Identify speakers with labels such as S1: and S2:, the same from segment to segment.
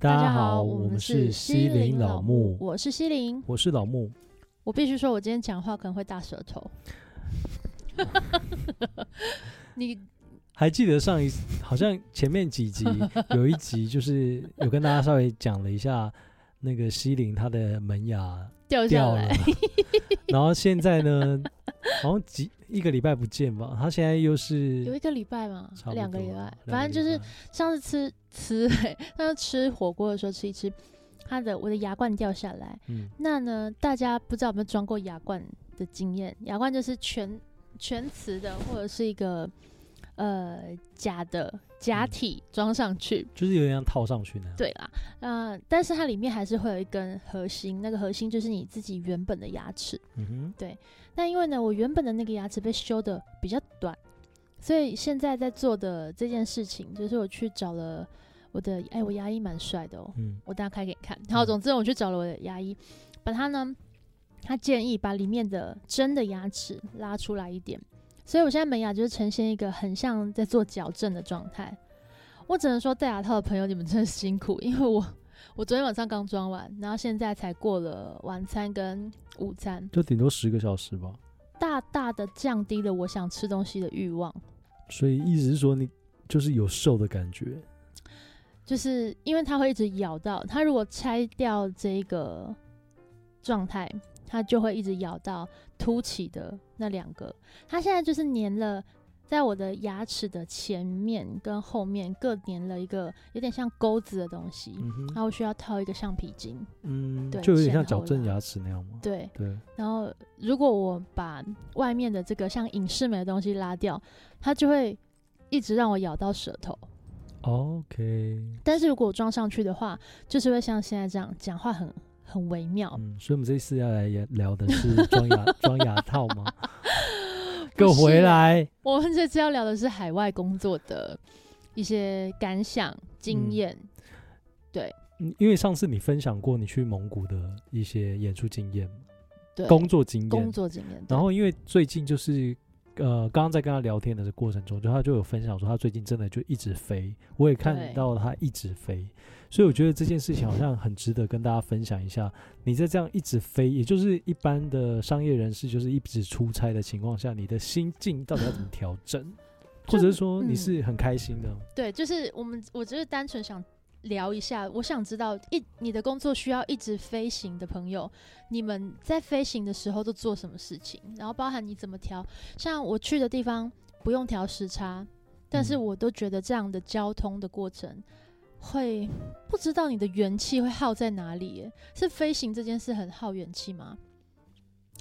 S1: 大家好，我们是西林老木，
S2: 我是西林，
S1: 我是老木。
S2: 我必须说，我今天讲话可能会大舌头。你
S1: 还记得上一好像前面几集 有一集，就是有跟大家稍微讲了一下那个西林他的门牙掉
S2: 下来，
S1: 然后现在呢，好像几一个礼拜不见吧？他现在又是
S2: 有一个礼拜嘛？两个礼拜，反正就是上次吃吃，他吃火锅的时候吃一吃，他的我的牙冠掉下来。嗯，那呢，大家不知道有没有装过牙冠的经验？牙冠就是全全瓷的，或者是一个呃假的假体装上去，
S1: 嗯，就是有点像套上去那样。
S2: 对啦，呃，但是它里面还是会有一根核心，那个核心就是你自己原本的牙齿。嗯哼，对。那因为呢，我原本的那个牙齿被修的比较短，所以现在在做的这件事情，就是我去找了我的，哎，我牙医蛮帅的哦，嗯，我大家开给你看。好，总之我去找了我的牙医，把他呢，他建议把里面的真的牙齿拉出来一点，所以我现在门牙就是呈现一个很像在做矫正的状态。我只能说戴牙套的朋友，你们真的辛苦，因为我。我昨天晚上刚装完，然后现在才过了晚餐跟午餐，
S1: 就顶多十个小时吧。
S2: 大大的降低了我想吃东西的欲望。
S1: 所以意思是说，你就是有瘦的感觉，
S2: 就是因为它会一直咬到它。如果拆掉这个状态，它就会一直咬到凸起的那两个。它现在就是粘了。在我的牙齿的前面跟后面各粘了一个有点像钩子的东西，嗯、然后我需要套一个橡皮筋，
S1: 嗯，对，就有点像矫正牙齿那样吗？
S2: 对
S1: 对。
S2: 然后如果我把外面的这个像隐适美的东西拉掉，它就会一直让我咬到舌头。
S1: OK。
S2: 但是如果我装上去的话，就是会像现在这样讲话很很微妙。
S1: 嗯，所以我们这次要来聊的是装牙 装牙套吗？给我回来！
S2: 我们这次要聊的是海外工作的一些感想、经验。嗯、对，
S1: 因为上次你分享过你去蒙古的一些演出经验，
S2: 对，
S1: 工作经验，
S2: 工作经验。
S1: 然后因为最近就是呃，刚刚在跟他聊天的过程中，就他就有分享说他最近真的就一直飞，我也看到他一直飞。所以我觉得这件事情好像很值得跟大家分享一下。你在这样一直飞，也就是一般的商业人士，就是一直出差的情况下，你的心境到底要怎么调整？或者是说你是很开心的？
S2: 对，就是我们，我只是单纯想聊一下。我想知道，一你的工作需要一直飞行的朋友，你们在飞行的时候都做什么事情？然后包含你怎么调？像我去的地方不用调时差，但是我都觉得这样的交通的过程。会不知道你的元气会耗在哪里？是飞行这件事很耗元气吗？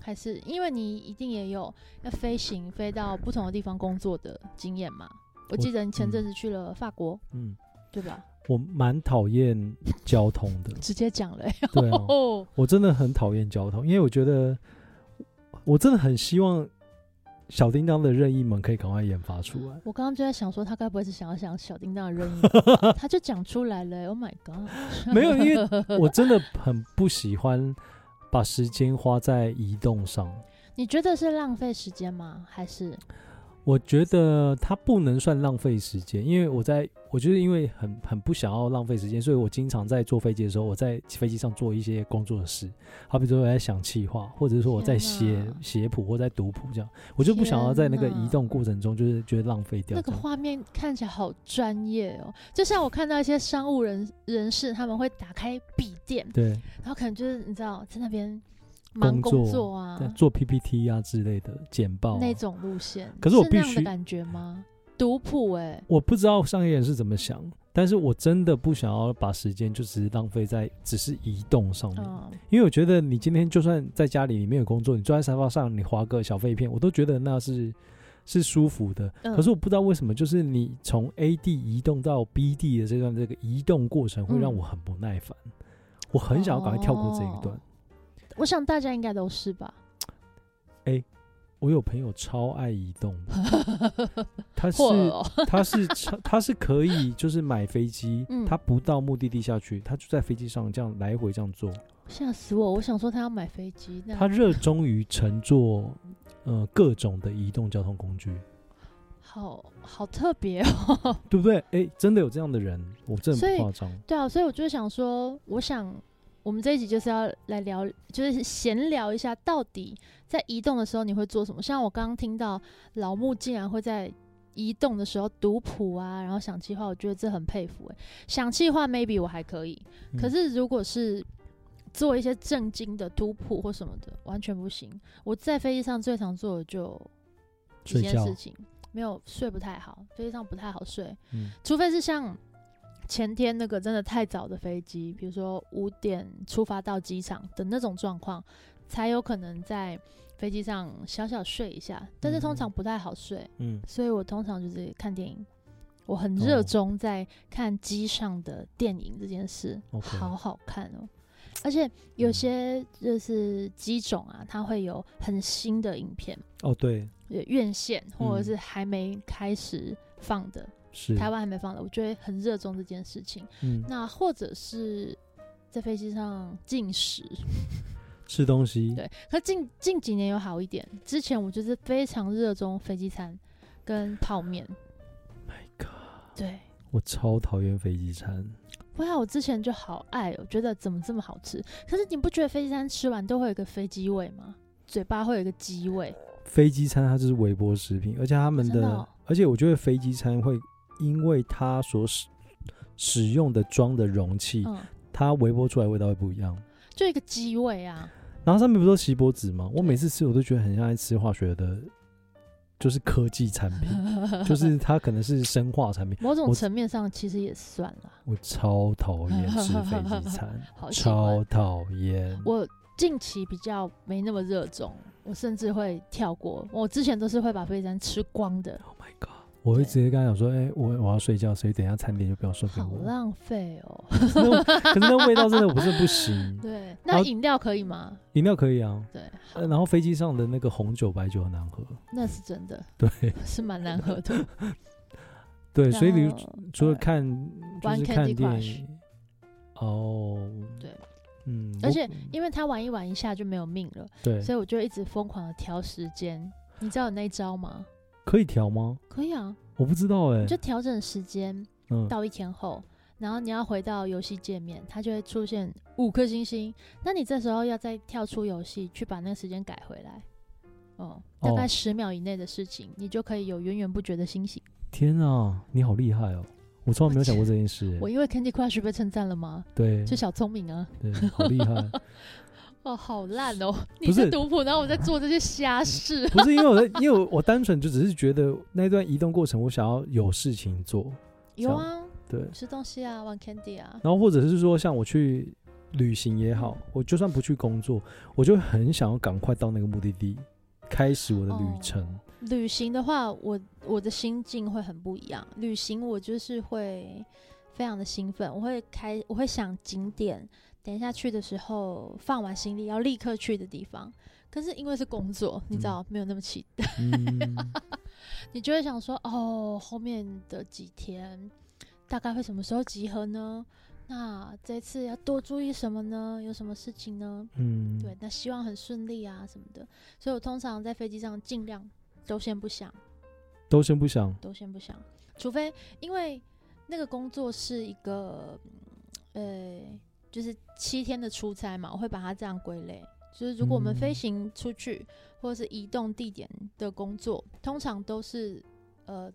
S2: 还是因为你一定也有要飞行飞到不同的地方工作的经验嘛？我记得你前阵子去了法国，嗯，对吧？
S1: 我蛮讨厌交通的，
S2: 直接讲了。
S1: 对啊，我真的很讨厌交通，因为我觉得我真的很希望。小叮当的任意门可以赶快研发出来。
S2: 我刚刚就在想说，他该不会是想要想小叮当的任意门？他就讲出来了。Oh my god！
S1: 没有，因为我真的很不喜欢把时间花在移动上。
S2: 你觉得是浪费时间吗？还是？
S1: 我觉得它不能算浪费时间，因为我在，我就是因为很很不想要浪费时间，所以我经常在坐飞机的时候，我在飞机上做一些工作的事，好比说我在想气话，或者是说我在写写谱或在读谱这样，我就不想要在那个移动过程中就是觉得浪费掉。
S2: 那个画面看起来好专业哦，就像我看到一些商务人人士，他们会打开笔电，
S1: 对，
S2: 然后可能就是你知道在那边。忙工作啊，
S1: 做 PPT 啊之类的简报、啊、
S2: 那种路线，
S1: 可是我必
S2: 须感觉吗？读谱哎，
S1: 我不知道商业人是怎么想，但是我真的不想要把时间就只是浪费在只是移动上面，嗯、因为我觉得你今天就算在家里你没有工作，你坐在沙发上你划个小废片，我都觉得那是是舒服的。嗯、可是我不知道为什么，就是你从 A 地移动到 B 地的这段这个移动过程会让我很不耐烦，嗯、我很想要赶快跳过这一段。哦
S2: 我想大家应该都是吧。
S1: 哎、欸，我有朋友超爱移动的，他是他是超他是可以就是买飞机，嗯、他不到目的地下去，他就在飞机上这样来回这样坐。
S2: 吓死我！我想说他要买飞机，
S1: 他热衷于乘坐呃各种的移动交通工具。
S2: 好好特别哦，
S1: 对不对？哎、欸，真的有这样的人，我真的不夸张。
S2: 对啊，所以我就想说，我想我们这一集就是要来聊，就是闲聊一下，到底在移动的时候你会做什么？像我刚刚听到老木竟然会在移动的时候读谱啊，然后想气话，我觉得这很佩服、欸。哎，想气话 maybe 我还可以，嗯、可是如果是做一些正经的读谱或什么的，完全不行。我在飞机上最常做的就一件事情。没有睡不太好，飞机上不太好睡，嗯，除非是像前天那个真的太早的飞机，比如说五点出发到机场的那种状况，才有可能在飞机上小小睡一下，但是通常不太好睡，嗯，所以我通常就是看电影，我很热衷在看机上的电影这件事，哦，好好看哦，而且有些就是机种啊，它会有很新的影片，
S1: 哦，对。
S2: 院线或者是还没开始放的，是台湾还没放的，我觉得很热衷这件事情。嗯，那或者是在飞机上进食，
S1: 吃东西。
S2: 对，可近近几年有好一点。之前我就是非常热衷飞机餐跟泡面。
S1: My God！
S2: 对，
S1: 我超讨厌飞机餐。
S2: 不要，我之前就好爱我，觉得怎么这么好吃？可是你不觉得飞机餐吃完都会有一个飞机味吗？嘴巴会有一个鸡味。
S1: 飞机餐它就是微波食品，而且他们的，而且我觉得飞机餐会因为它所使使用的装的容器，嗯、它微波出来的味道会不一样，
S2: 就一个机味啊。
S1: 然后上面不是锡箔纸吗？我每次吃我都觉得很像在吃化学的，就是科技产品，就是它可能是生化产品。
S2: 某种层面上其实也算了。
S1: 我超讨厌吃飞机餐，超讨厌。
S2: 我近期比较没那么热衷。我甚至会跳过，我之前都是会把飞机餐吃光的。
S1: Oh！我会直接跟他讲说：“哎、欸，我我要睡觉，所以等一下餐点就不要送给我。”
S2: 好浪费哦！
S1: 可是，可是那味道真的不是不行。
S2: 对，那饮料可以吗？
S1: 饮料可以啊。
S2: 对，
S1: 然后飞机上的那个红酒、白酒很难喝。
S2: 那是真的。
S1: 对，
S2: 是蛮难喝的。
S1: 对，所以你除了看就是看电影。哦。
S2: 对。嗯，而且因为他玩一玩一下就没有命了，
S1: 对，
S2: 所以我就一直疯狂的调时间。你知道有那一招吗？
S1: 可以调吗？
S2: 可以啊，
S1: 我不知道哎、欸。
S2: 就调整时间，到一天后，嗯、然后你要回到游戏界面，它就会出现五颗星星。那你这时候要再跳出游戏去把那个时间改回来，哦，大概十秒以内的事情，哦、你就可以有源源不绝的星星。
S1: 天啊，你好厉害哦！我从来没有想过这件事、欸。
S2: 我因为 Candy Crush 被称赞了吗？
S1: 对，
S2: 是小聪明啊。
S1: 对，好厉害。
S2: 哦，好烂哦！你是读谱，然后我在做这些瞎事。
S1: 不是因为我在，因为我我单纯就只是觉得那段移动过程，我想要有事情做。
S2: 有啊，
S1: 对，
S2: 吃东西啊，玩 Candy 啊。
S1: 然后或者是说，像我去旅行也好，我就算不去工作，我就很想要赶快到那个目的地，开始我的旅程。哦
S2: 旅行的话，我我的心境会很不一样。旅行我就是会非常的兴奋，我会开，我会想景点，等一下去的时候放完行李要立刻去的地方。可是因为是工作，你知道、嗯、没有那么期待，嗯、你就会想说，哦，后面的几天大概会什么时候集合呢？那这次要多注意什么呢？有什么事情呢？嗯，对，那希望很顺利啊什么的。所以我通常在飞机上尽量。都先不想，
S1: 都先不想，
S2: 都先不想，除非因为那个工作是一个，呃，就是七天的出差嘛，我会把它这样归类。就是如果我们飞行出去，嗯、或者是移动地点的工作，通常都是呃，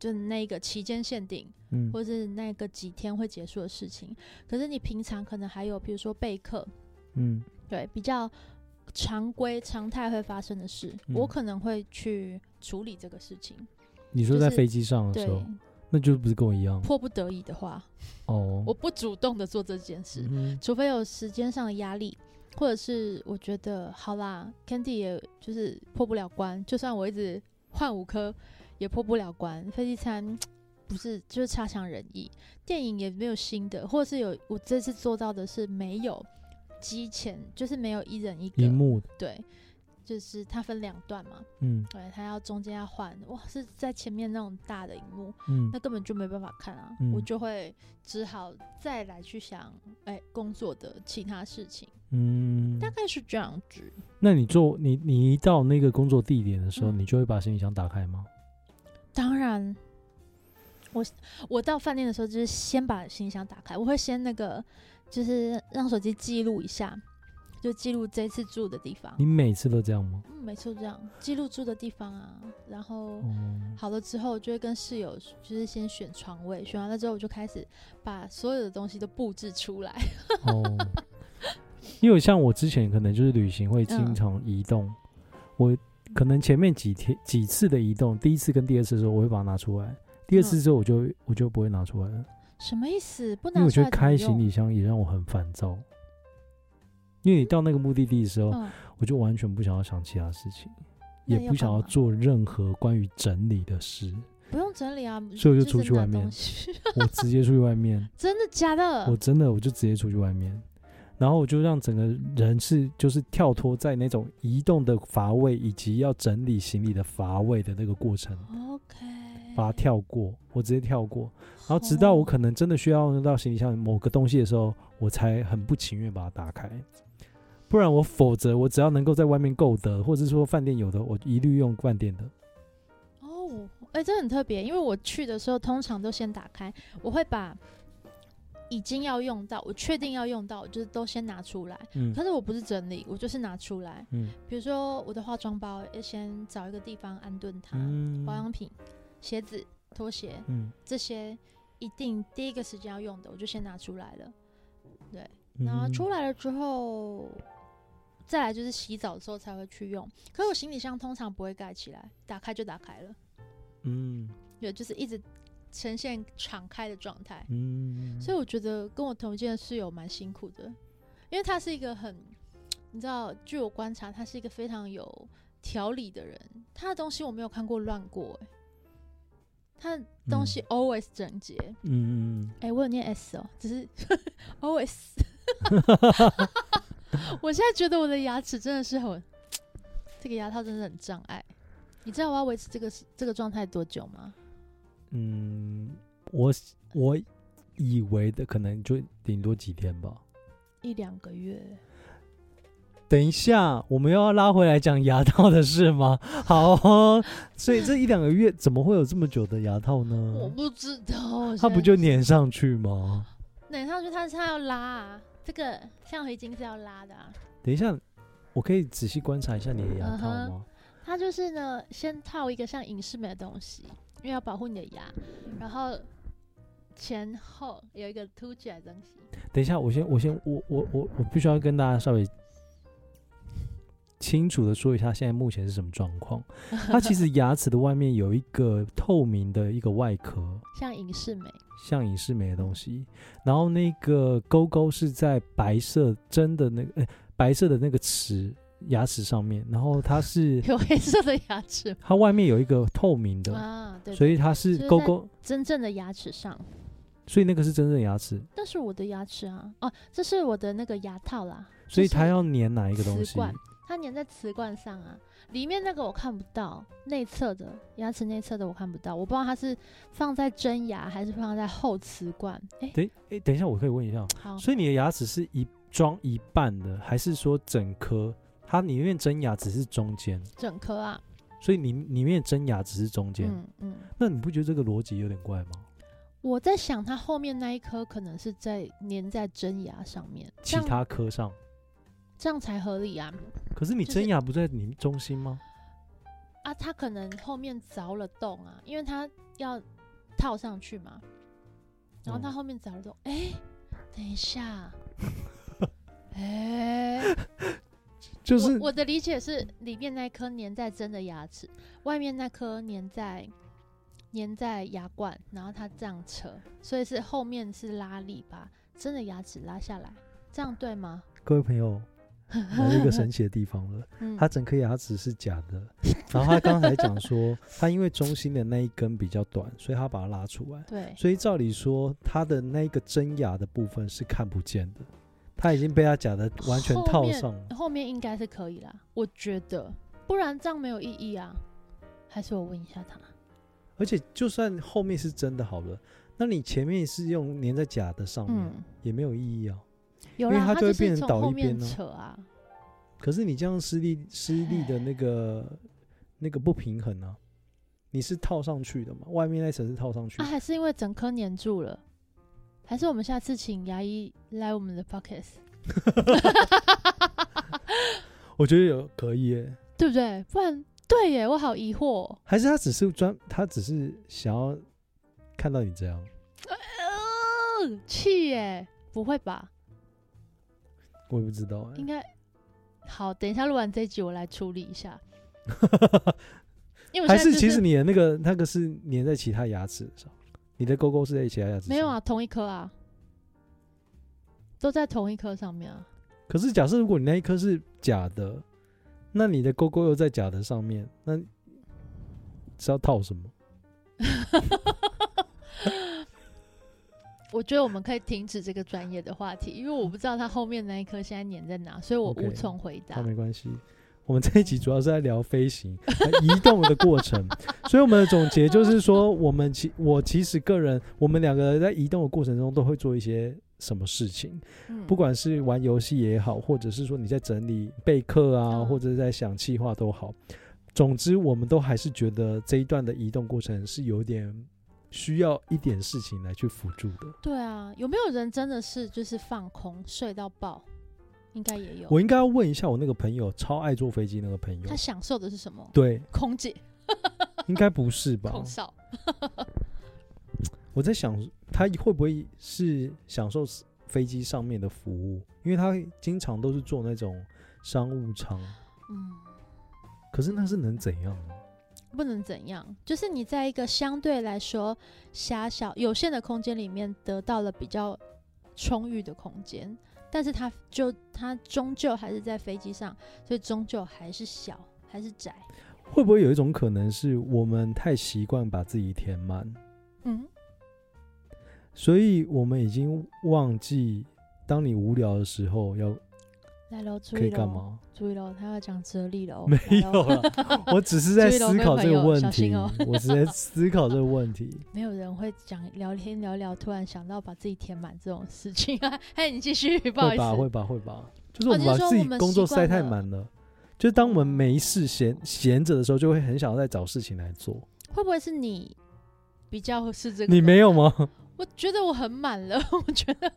S2: 就那个期间限定，嗯，或者是那个几天会结束的事情。可是你平常可能还有，比如说备课，嗯，对，比较。常规常态会发生的事，嗯、我可能会去处理这个事情。
S1: 你说在飞机上的时候，就是、那就不是跟我一样。
S2: 迫不得已的话，哦，我不主动的做这件事，嗯、除非有时间上的压力，或者是我觉得好啦，Candy 也就是破不了关，就算我一直换五颗也破不了关。飞机餐 不是就是差强人意，电影也没有新的，或者是有我这次做到的是没有。机前就是没有一人一个
S1: 萤幕，
S2: 对，就是它分两段嘛，嗯，对，它要中间要换，哇，是在前面那种大的荧幕，嗯，那根本就没办法看啊，嗯、我就会只好再来去想，哎、欸，工作的其他事情，嗯，大概是这样子。
S1: 那你做你你一到那个工作地点的时候，嗯、你就会把行李箱打开吗？
S2: 当然，我我到饭店的时候就是先把行李箱打开，我会先那个就是让手机记录一下。就记录这次住的地方。
S1: 你每次都这样吗？
S2: 嗯，每次都这样记录住的地方啊。然后好了之后，就会跟室友就是先选床位，选完了之后，我就开始把所有的东西都布置出来。哦，
S1: 因为像我之前可能就是旅行会经常移动，嗯、我可能前面几天几次的移动，第一次跟第二次的时候我会把它拿出来，第二次之后我就我就不会拿出来了。
S2: 什么意思？不拿
S1: 出来？因为我觉得开行李箱也让我很烦躁。因为你到那个目的地的时候，嗯、我就完全不想要想其他事情，也不想要做任何关于整理的事。
S2: 不用整理啊，
S1: 所以我就出去外面。我直接出去外面。
S2: 真的假的？
S1: 我真的我就直接出去外面，然后我就让整个人是就是跳脱在那种移动的乏味以及要整理行李的乏味的那个过程。
S2: OK，
S1: 把它跳过，我直接跳过，然后直到我可能真的需要用到行李箱某个东西的时候，我才很不情愿把它打开。不然我否则我只要能够在外面购得，或者说饭店有的，我一律用饭店的。
S2: 哦，哎，这很特别，因为我去的时候通常都先打开，我会把已经要用到，我确定要用到，就是都先拿出来。嗯。可是我不是整理，我就是拿出来。嗯。比如说我的化妆包，要先找一个地方安顿它。嗯。保养品、鞋子、拖鞋，嗯，这些一定第一个时间要用的，我就先拿出来了。对。然后出来了之后。再来就是洗澡的时候才会去用，可是我行李箱通常不会盖起来，打开就打开了。嗯，对，就是一直呈现敞开的状态。嗯，所以我觉得跟我同间的室友蛮辛苦的，因为他是一个很，你知道，据我观察，他是一个非常有条理的人。他的东西我没有看过乱过，哎，他的东西 always 整洁。嗯嗯，哎，我有念 S 哦，只是 always。我现在觉得我的牙齿真的是很，这个牙套真的很障碍。你知道我要维持这个这个状态多久吗？
S1: 嗯，我我以为的可能就顶多几天吧，
S2: 一两个月。
S1: 等一下，我们又要拉回来讲牙套的事吗？好哦，所以这一两个月怎么会有这么久的牙套呢？
S2: 我不知道，
S1: 它不就粘上去吗？
S2: 粘上去，它是它要拉啊。这个橡皮筋是要拉的啊！
S1: 等一下，我可以仔细观察一下你的牙套吗？嗯、
S2: 它就是呢，先套一个像隐适美的东西，因为要保护你的牙，然后前后有一个凸起来的东西。
S1: 等一下，我先，我先，我我我我必须要跟大家稍微清楚的说一下，现在目前是什么状况。它其实牙齿的外面有一个透明的一个外壳，
S2: 像隐适美。
S1: 像隐适美的东西，然后那个勾勾是在白色真的那个，欸、白色的那个齿牙齿上面，然后它是
S2: 有黑色的牙齿，
S1: 它外面有一个透明的啊，对，所以它是勾勾
S2: 真正的牙齿上，
S1: 所以那个是真正的牙齿，
S2: 但是我的牙齿啊，哦，这是我的那个牙套啦，
S1: 所以它要粘哪一个东西？
S2: 它粘在瓷罐上啊，里面那个我看不到，内侧的牙齿内侧的我看不到，我不知道它是放在真牙还是放在后瓷罐。哎、欸，等，
S1: 哎，等一下，我可以问一下，好，所以你的牙齿是一装一半的，还是说整颗？它里面真牙只是中间？
S2: 整颗啊，
S1: 所以里里面真牙只是中间。嗯嗯，那你不觉得这个逻辑有点怪吗？
S2: 我在想，它后面那一颗可能是在粘在真牙上面，
S1: 其他颗上。
S2: 这样才合理啊！
S1: 可是你真牙不在你中心吗？
S2: 就是、啊，他可能后面凿了洞啊，因为他要套上去嘛。然后他后面凿了洞，哎、等一下，哎、欸，
S1: 就是
S2: 我，我的理解是，里面那颗粘在真的牙齿，外面那颗粘在粘在牙冠，然后他这样扯，所以是后面是拉力把真的牙齿拉下来，这样对吗？
S1: 各位朋友。有一个神奇的地方了，他整颗牙齿是假的，然后他刚才讲说，他因为中心的那一根比较短，所以他把它拉出来。
S2: 对，
S1: 所以照理说，他的那个真牙的部分是看不见的，他已经被他假的完全套上了。
S2: 后面应该是可以啦，我觉得，不然这样没有意义啊。还是我问一下他。
S1: 而且就算后面是真的好了，那你前面是用粘在假的上面，也没有意义啊。因为它就会变成倒一边呢、啊。可是你这样施力施力的那个那个不平衡啊，你是套上去的嘛？外面那层是套上去的，
S2: 啊，还是因为整颗粘住了？还是我们下次请牙医来我们的 podcast？
S1: 我觉得有可以耶，
S2: 对不对？不然对耶，我好疑惑。
S1: 还是他只是专，他只是想要看到你这样？
S2: 气耶？不会吧？
S1: 我也不知道。
S2: 应该好，等一下录完这一集，我来处理一下。
S1: 因为、就是、还是其实你的那个那个是粘在其他牙齿上，你的勾勾是在其他牙齿上？
S2: 没有啊，同一颗啊，都在同一颗上面啊。
S1: 可是假设如果你那一颗是假的，那你的勾勾又在假的上面，那是要套什么？
S2: 我觉得我们可以停止这个专业的话题，因为我不知道他后面那一颗现在粘在哪，所以我无从回答。
S1: 没关系。我们这一集主要是在聊飞行、移动的过程，所以我们的总结就是说，我们其我其实个人，我们两个人在移动的过程中都会做一些什么事情，不管是玩游戏也好，或者是说你在整理备课啊，或者是在想计划都好，总之我们都还是觉得这一段的移动过程是有点需要一点事情来去辅助的。
S2: 对啊，有没有人真的是就是放空睡到爆？应该也有。
S1: 我应该要问一下我那个朋友，超爱坐飞机那个朋友，
S2: 他享受的是什么？
S1: 对，
S2: 空姐。
S1: 应该不是吧？
S2: 空少。
S1: 我在想，他会不会是享受飞机上面的服务？因为他经常都是坐那种商务舱。嗯。可是那是能怎样呢？
S2: 不能怎样，就是你在一个相对来说狭小、有限的空间里面，得到了比较充裕的空间。但是它就它终究还是在飞机上，所以终究还是小，还是窄。
S1: 会不会有一种可能是我们太习惯把自己填满？嗯，所以我们已经忘记，当你无聊的时候要。
S2: 来喽，
S1: 可以干嘛？
S2: 注意喽，他要讲哲理了。
S1: 没有了，我只是在 思考这个问题。我是在思考这个问题。
S2: 没有人会讲聊天聊聊，突然想到把自己填满这种事情啊！嘿，你继续，不好意思。
S1: 会吧，会吧，会吧。就是我们把自己工作塞太满了。哦、就是当我们没事闲闲着的时候，就会很想要再找事情来做。
S2: 会不会是你比较是这个？
S1: 你没有吗？
S2: 我觉得我很满了，我觉得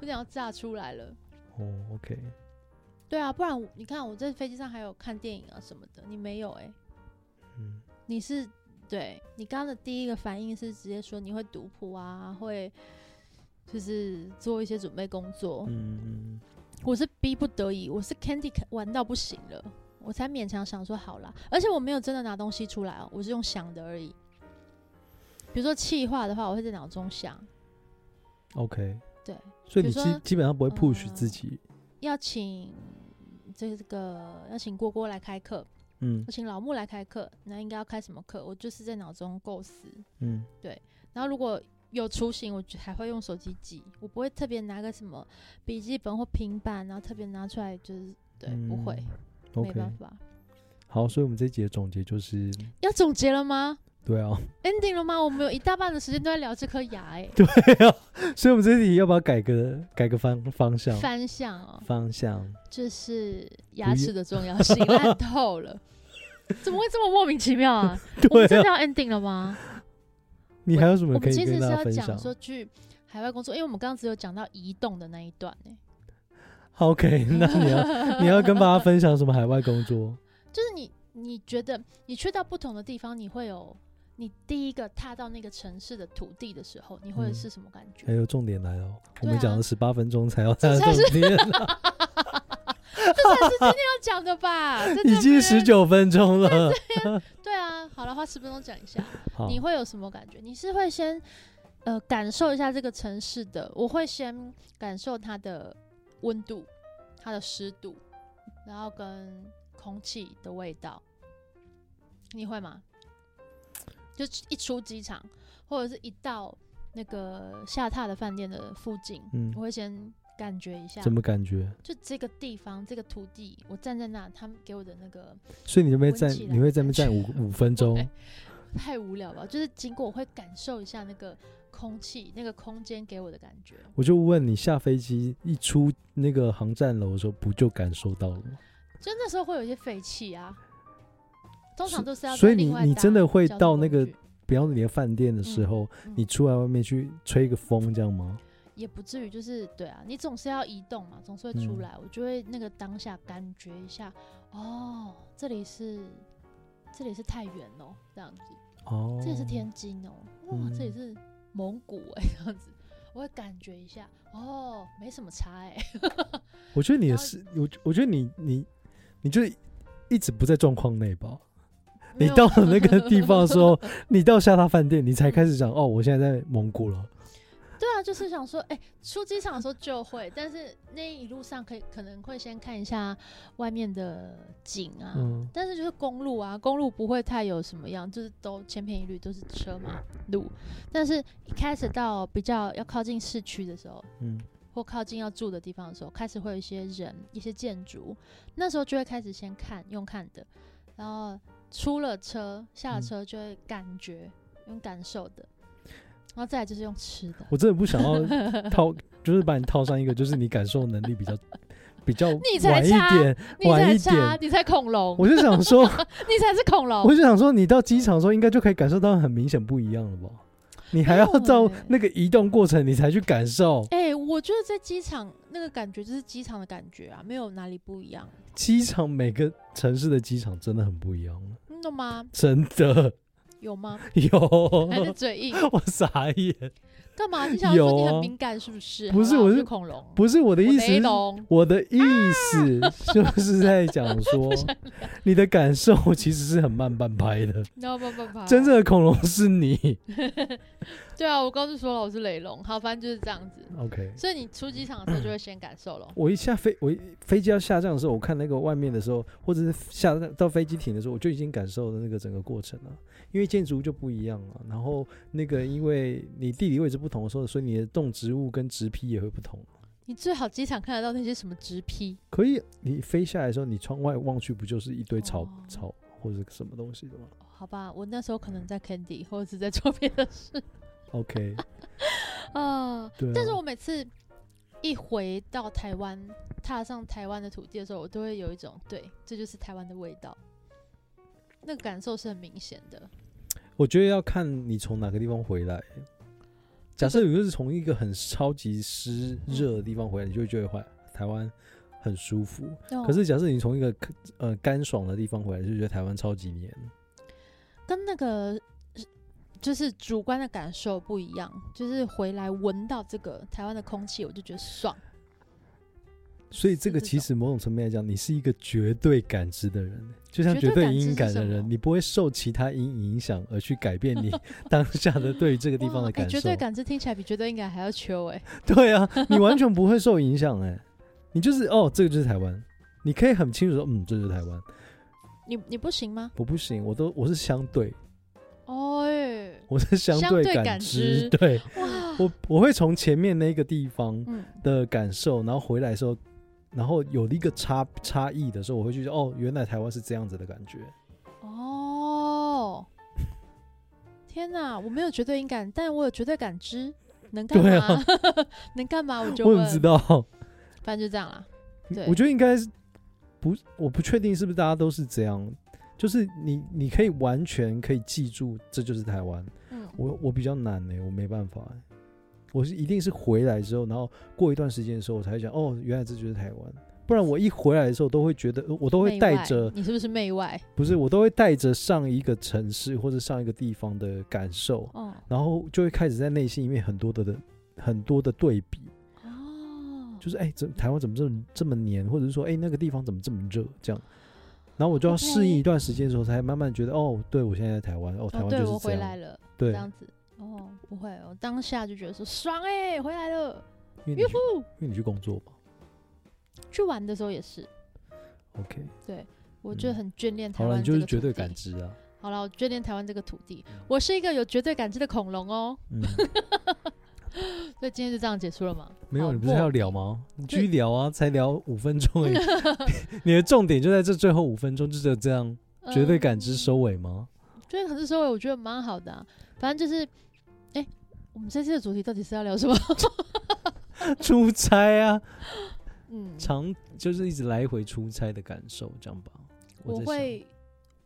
S2: 有点要炸出来了。
S1: 哦，OK。
S2: 对啊，不然你看我在飞机上还有看电影啊什么的，你没有哎、欸，嗯，你是对你刚刚的第一个反应是直接说你会读谱啊，会就是做一些准备工作，嗯嗯，我是逼不得已，我是 Candy 玩到不行了，我才勉强想说好啦，而且我没有真的拿东西出来哦，我是用想的而已，比如说气话的话，我会在脑中想
S1: ，OK，
S2: 对，
S1: 所以你基基本上不会 push 自己，
S2: 呃、要请。这个要请郭郭来开课，嗯，要请老木来开课，那应该要开什么课？我就是在脑中构思，嗯，对。然后如果有雏形，我还会用手机记，我不会特别拿个什么笔记本或平板，然后特别拿出来，就是对，嗯、不会，okay. 没办法。
S1: 好，所以我们这一集的总结就是
S2: 要总结了吗？
S1: 对啊
S2: ，ending 了吗？我们有一大半的时间都在聊这颗牙，哎，
S1: 对啊，所以我们这题要不要改个改个方方向？
S2: 方向哦，
S1: 方向
S2: 就是牙齿的重要性烂透了，怎么会这么莫名其妙啊？我们真的要 ending 了吗？
S1: 你还有什么可以跟大家分享？
S2: 我们其实是要讲说去海外工作，因为我们刚刚只有讲到移动的那一段呢。
S1: OK，那你要 你要跟大家分享什么海外工作？
S2: 就是你你觉得你去到不同的地方，你会有。你第一个踏到那个城市的土地的时候，你会是什么感觉？
S1: 还、嗯、有、哎、重点来了，我们讲了十八分钟才要 踏重点，这
S2: 才是今天要讲的吧？
S1: 已经十九分钟了。
S2: 对啊，好了，花十分钟讲一下，你会有什么感觉？你是会先呃感受一下这个城市的，我会先感受它的温度、它的湿度，然后跟空气的味道，你会吗？就一出机场，或者是一到那个下榻的饭店的附近，嗯，我会先感觉一下。
S1: 怎么感觉？
S2: 就这个地方，这个土地，我站在那，他们给我的那个。
S1: 所以你会不会站？你会在那边站五五分钟？
S2: 太无聊了，就是经过，我会感受一下那个空气，那个空间给我的感觉。
S1: 我就问你，下飞机一出那个航站楼的时候，不就感受到了吗？
S2: 就那时候会有一些废气啊。通常都是要。
S1: 所以你你真的会到那个，比方说你的饭店的时候，嗯嗯、你出来外面去吹一个风，这样吗？
S2: 也不至于，就是对啊，你总是要移动嘛，总是会出来，嗯、我就会那个当下感觉一下，哦，这里是这里是太原哦，这样子，哦，这里是天津哦，哇，嗯、这里是蒙古哎，这样子。我会感觉一下，哦，没什么差哎。
S1: 我觉得你也是，我我觉得你你你就一直不在状况内吧？你到了那个地方的时候，你到下榻饭店，你才开始想哦，我现在在蒙古了。
S2: 对啊，就是想说，哎、欸，出机场的时候就会，但是那一路上可以可能会先看一下外面的景啊，嗯、但是就是公路啊，公路不会太有什么样，就是都千篇一律都是车马路，但是一开始到比较要靠近市区的时候，嗯，或靠近要住的地方的时候，开始会有一些人、一些建筑，那时候就会开始先看用看的，然后出了车下了车就会感觉、嗯、用感受的。然后再来就是用吃的，
S1: 我真的不想要 套，就是把你套上一个，就是你感受能力比较 比较晚一点，晚一点，
S2: 你才恐龙，
S1: 我就想说
S2: 你才是恐龙，
S1: 我就想说你到机场的时候应该就可以感受到很明显不一样了吧？你还要到那个移动过程你才去感受？
S2: 哎，我觉得在机场那个感觉就是机场的感觉啊，没有哪里不一样。
S1: 机场每个城市的机场真的很不一样，
S2: 真的吗？
S1: 真的。
S2: 有吗？
S1: 有，
S2: 还是嘴硬？
S1: 我傻眼。
S2: 干嘛？你想说你很敏感是不是？
S1: 不是，我是恐龙。不是我的意思，我的意思就是在讲说，你的感受其实是很慢半拍的。
S2: 慢半拍。
S1: 真正的恐龙是你。
S2: 对啊，我刚刚说了我是雷龙。好，反正就是这样子。
S1: OK。
S2: 所以你出机场的时候就会先感受了。
S1: 我一下飞，我飞机要下降的时候，我看那个外面的时候，或者是下到飞机停的时候，我就已经感受了那个整个过程了。因为建筑就不一样了，然后那个因为你地理位置不同的时候，所以你的动植物跟植批也会不同。
S2: 你最好机场看得到那些什么植批？
S1: 可以，你飞下来的时候，你窗外望去不就是一堆草、哦、草或者什么东西的吗？
S2: 好吧，我那时候可能在 Candy 或者是在做别的事。
S1: OK，
S2: 啊，对啊，但是我每次一回到台湾，踏上台湾的土地的时候，我都会有一种对，这就是台湾的味道。那个感受是很明显的。
S1: 我觉得要看你从哪个地方回来。假设你就是从一个很超级湿热的地方回来，你就会觉得台湾很舒服。可是假设你从一个呃干爽的地方回来，就觉得台湾超级黏。
S2: 跟那个就是主观的感受不一样。就是回来闻到这个台湾的空气，我就觉得爽。
S1: 所以这个其实某种层面来讲，你是一个绝对感知的人，就像绝对阴感的人，你不会受其他音影响而去改变你 当下的对于这个地方的 感受。
S2: 绝对感知听起来比绝对阴感还要秋哎。
S1: 对啊，你完全不会受影响哎，你就是哦，这个就是台湾，你可以很清楚说，嗯，这就是台湾。
S2: 你你不行吗？
S1: 我不行，我都我是相对。
S2: 哦，
S1: 我是相对感知，对，我我会从前面那个地方的感受，然后回来的时候。然后有了一个差差异的时候，我会去说哦，原来台湾是这样子的感觉。
S2: 哦，天哪，我没有绝对音感，但我有绝对感知，能干嘛？啊、能干嘛？我就
S1: 我怎么知道？
S2: 反正就这样啦。对，
S1: 我觉得应该是不，我不确定是不是大家都是这样。就是你，你可以完全可以记住，这就是台湾。嗯，我我比较难呢、欸，我没办法、欸。我是一定是回来之后，然后过一段时间的时候，我才会讲哦，原来这就是台湾。不然我一回来的时候，都会觉得我都会带着
S2: 你是不是媚外？
S1: 不是，我都会带着上一个城市或者上一个地方的感受，哦，然后就会开始在内心里面很多的的很多的对比。哦，就是哎，这台湾怎么这么这么黏，或者是说哎那个地方怎么这么热？这样，然后我就要适应一段时间的时候，才慢慢觉得哦，对我现在在台湾，哦，台湾就是这样，哦，对我回来了，对，这样子。
S2: 哦，不会，我当下就觉得说爽哎、欸，回来了，
S1: 因为，呼因为你去工作嘛，
S2: 去玩的时候也是。
S1: OK，
S2: 对，我就很眷恋台湾。好
S1: 了，你就是绝对感知啊。
S2: 好了，我眷恋台湾这个土地，我是一个有绝对感知的恐龙哦。嗯、所以今天就这样结束了吗？
S1: 没有，你不是还要聊吗？你继续聊啊，才聊五分钟而已。你的重点就在这最后五分钟，就只有这样绝对感知收尾吗？
S2: 绝对感知收尾，我觉得蛮好的、啊。反正就是。哎、欸，我们这次的主题到底是要聊什么？
S1: 出差啊，嗯，常就是一直来回出差的感受，这样吧。
S2: 我，我会，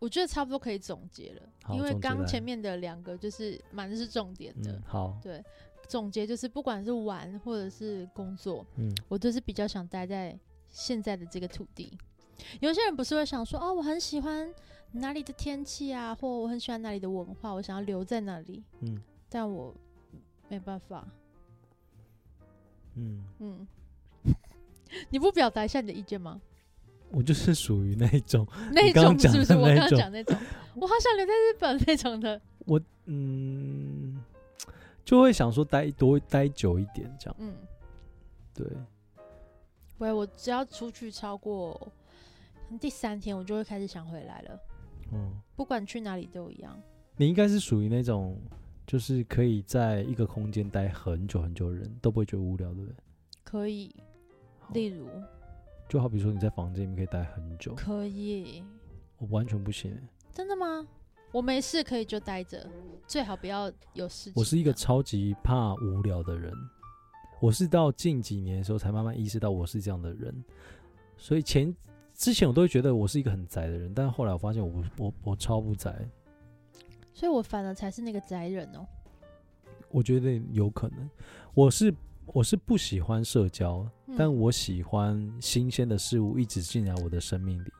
S2: 我觉得差不多可以总结了，因为刚前面的两个就是蛮是重点的。
S1: 嗯、好，
S2: 对，总结就是不管是玩或者是工作，嗯，我都是比较想待在现在的这个土地。有些人不是会想说，哦，我很喜欢哪里的天气啊，或我很喜欢哪里的文化，我想要留在那里。嗯，但我没办法。嗯嗯，你不表达一下你的意见吗？
S1: 我就是属于那一种，
S2: 那一种是不是？我刚刚讲那种，我好想留在日本那种的。
S1: 我嗯，就会想说待多待久一点这样。嗯，对。
S2: 喂，我只要出去超过第三天，我就会开始想回来了。嗯，不管去哪里都一样。
S1: 你应该是属于那种，就是可以在一个空间待很久很久的人，都不会觉得无聊，对不对？
S2: 可以，例如。
S1: 就好比说你在房间里面可以待很久，
S2: 可以，
S1: 我完全不行。
S2: 真的吗？我没事可以就待着，最好不要有事情。
S1: 我是一个超级怕无聊的人，我是到近几年的时候才慢慢意识到我是这样的人，所以前之前我都会觉得我是一个很宅的人，但是后来我发现我我我超不宅，
S2: 所以我反而才是那个宅人哦。
S1: 我觉得有可能，我是。我是不喜欢社交，嗯、但我喜欢新鲜的事物一直进来我的生命里。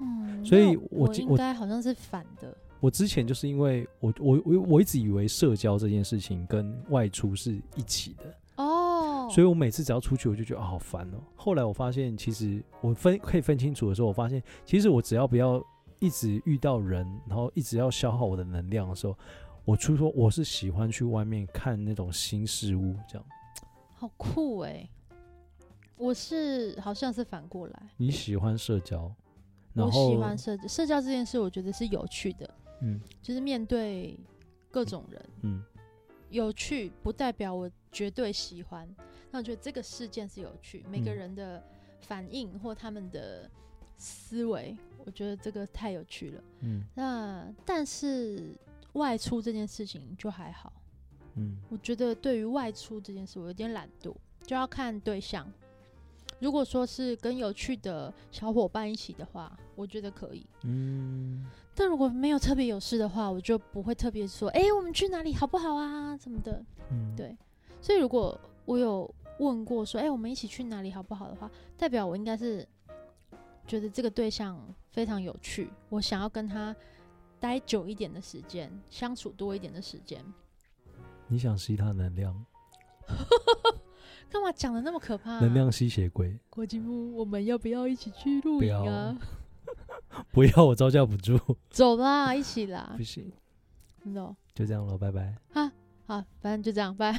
S2: 嗯，
S1: 所以
S2: 我我应该好像是反的。
S1: 我之前就是因为我我我我一直以为社交这件事情跟外出是一起的哦，所以我每次只要出去我就觉得啊好烦哦。后来我发现其实我分可以分清楚的时候，我发现其实我只要不要一直遇到人，然后一直要消耗我的能量的时候。我出说我是喜欢去外面看那种新事物，这样，
S2: 好酷哎、欸！我是好像是反过来，
S1: 你喜欢社交，然
S2: 后我喜欢社交，社交这件事我觉得是有趣的，嗯，就是面对各种人，嗯，有趣不代表我绝对喜欢，那我觉得这个事件是有趣，每个人的反应或他们的思维，我觉得这个太有趣了，嗯，那但是。外出这件事情就还好，嗯，我觉得对于外出这件事，我有点懒惰，就要看对象。如果说是跟有趣的小伙伴一起的话，我觉得可以，嗯。但如果没有特别有事的话，我就不会特别说，哎、欸，我们去哪里好不好啊？什么的，嗯，对。所以如果我有问过说，哎、欸，我们一起去哪里好不好的话，代表我应该是觉得这个对象非常有趣，我想要跟他。待久一点的时间，相处多一点的时间。
S1: 你想吸他能量？
S2: 干嘛讲的那么可怕啊？
S1: 能量吸血鬼。
S2: 郭金木，我们要不要一起去露营啊？
S1: 不要，我招架不住。
S2: 走啦，一起啦。
S1: 不行。
S2: No，
S1: 就这样了，拜拜。
S2: 啊，好，反正就这样，拜。